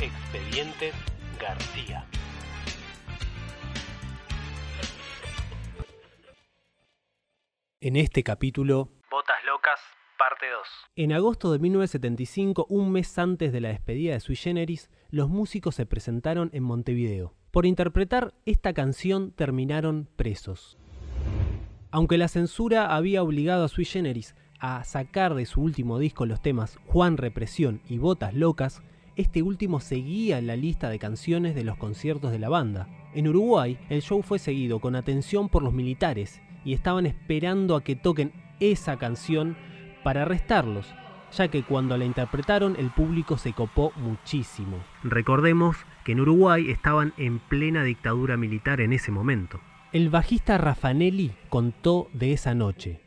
Expedientes García. En este capítulo... Botas locas, parte 2. En agosto de 1975, un mes antes de la despedida de Sui Generis, los músicos se presentaron en Montevideo. Por interpretar esta canción terminaron presos. Aunque la censura había obligado a Sui Generis a sacar de su último disco los temas Juan Represión y Botas Locas, este último seguía en la lista de canciones de los conciertos de la banda. En Uruguay, el show fue seguido con atención por los militares y estaban esperando a que toquen esa canción para arrestarlos, ya que cuando la interpretaron el público se copó muchísimo. Recordemos que en Uruguay estaban en plena dictadura militar en ese momento. El bajista Raffanelli contó de esa noche.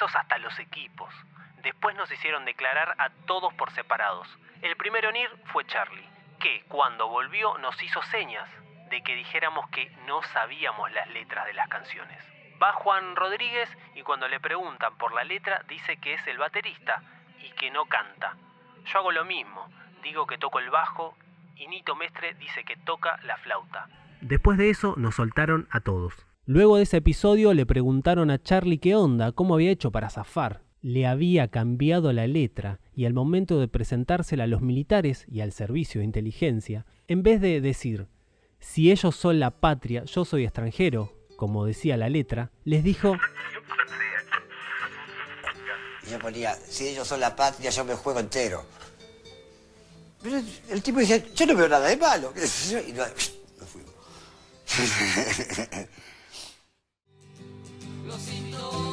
Hasta los equipos. Después nos hicieron declarar a todos por separados. El primero en ir fue Charlie, que cuando volvió nos hizo señas de que dijéramos que no sabíamos las letras de las canciones. Va Juan Rodríguez y cuando le preguntan por la letra dice que es el baterista y que no canta. Yo hago lo mismo, digo que toco el bajo y Nito Mestre dice que toca la flauta. Después de eso nos soltaron a todos. Luego de ese episodio le preguntaron a Charlie qué onda, cómo había hecho para zafar. Le había cambiado la letra y al momento de presentársela a los militares y al servicio de inteligencia, en vez de decir, si ellos son la patria, yo soy extranjero, como decía la letra, les dijo... Yo ponía, si ellos son la patria, yo me juego entero. Pero el tipo decía, yo no veo nada de malo. Y no, nos fuimos. los.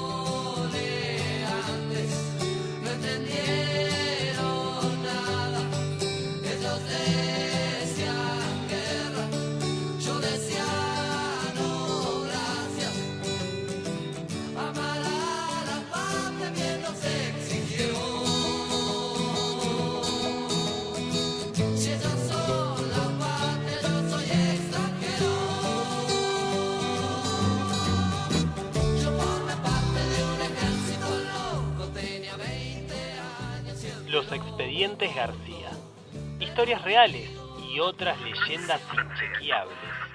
Los expedientes García. Historias reales y otras leyendas inchequeables.